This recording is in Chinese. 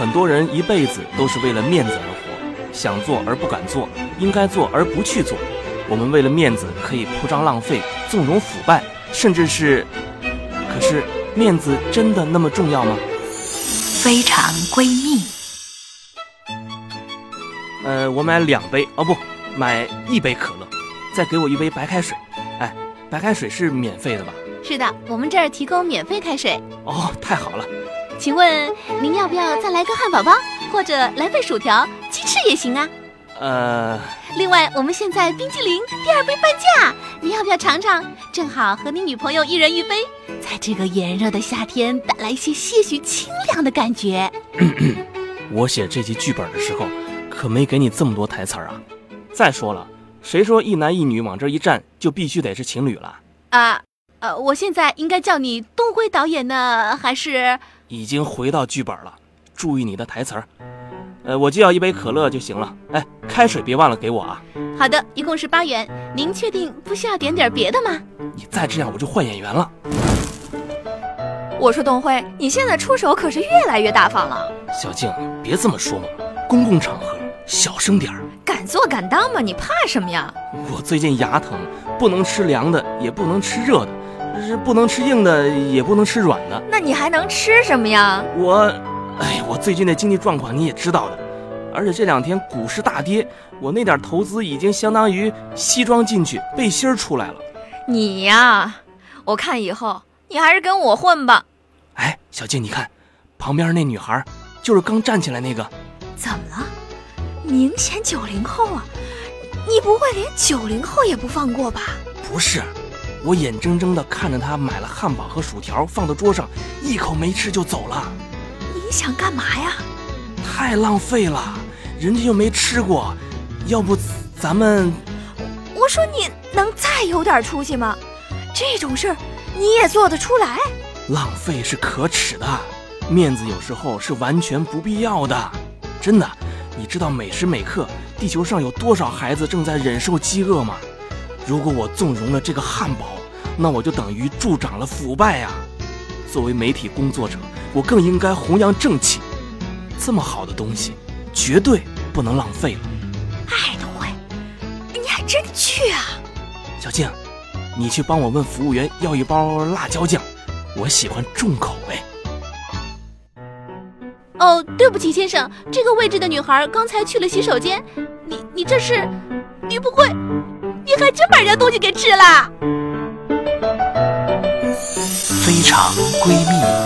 很多人一辈子都是为了面子而活，想做而不敢做，应该做而不去做。我们为了面子可以铺张浪费、纵容腐败，甚至是……可是面子真的那么重要吗？非常闺蜜。呃，我买两杯哦，不，买一杯可乐，再给我一杯白开水。哎，白开水是免费的吧？是的，我们这儿提供免费开水。哦，太好了。请问您要不要再来个汉堡包，或者来份薯条、鸡翅也行啊？呃，另外，我们现在冰激凌第二杯半价，你要不要尝尝？正好和你女朋友一人一杯，在这个炎热的夏天带来一些些许清凉的感觉。我写这集剧本的时候，可没给你这么多台词啊！再说了，谁说一男一女往这一站就必须得是情侣了？啊，呃，我现在应该叫你东辉导演呢，还是？已经回到剧本了，注意你的台词儿。呃，我就要一杯可乐就行了。哎，开水别忘了给我啊。好的，一共是八元。您确定不需要点点别的吗？你再这样我就换演员了。我说东辉，你现在出手可是越来越大方了。小静，别这么说嘛，公共场合小声点儿。敢做敢当嘛，你怕什么呀？我最近牙疼，不能吃凉的，也不能吃热的。是不能吃硬的，也不能吃软的。那你还能吃什么呀？我，哎，我最近的经济状况你也知道的，而且这两天股市大跌，我那点投资已经相当于西装进去，背心儿出来了。你呀，我看以后你还是跟我混吧。哎，小静，你看，旁边那女孩，就是刚站起来那个。怎么了？明显九零后啊！你不会连九零后也不放过吧？不是。我眼睁睁地看着他买了汉堡和薯条放到桌上，一口没吃就走了。你想干嘛呀？太浪费了，人家又没吃过。要不咱们……我说你能再有点出息吗？这种事儿你也做得出来？浪费是可耻的，面子有时候是完全不必要的。真的，你知道每时每刻地球上有多少孩子正在忍受饥饿吗？如果我纵容了这个汉堡，那我就等于助长了腐败呀！作为媒体工作者，我更应该弘扬正气。这么好的东西，绝对不能浪费了。哎，东辉，你还真去啊？小静，你去帮我问服务员要一包辣椒酱，我喜欢重口味。哦，对不起，先生，这个位置的女孩刚才去了洗手间。你你这是，你不会？还真把人家东西给吃了！非常闺蜜。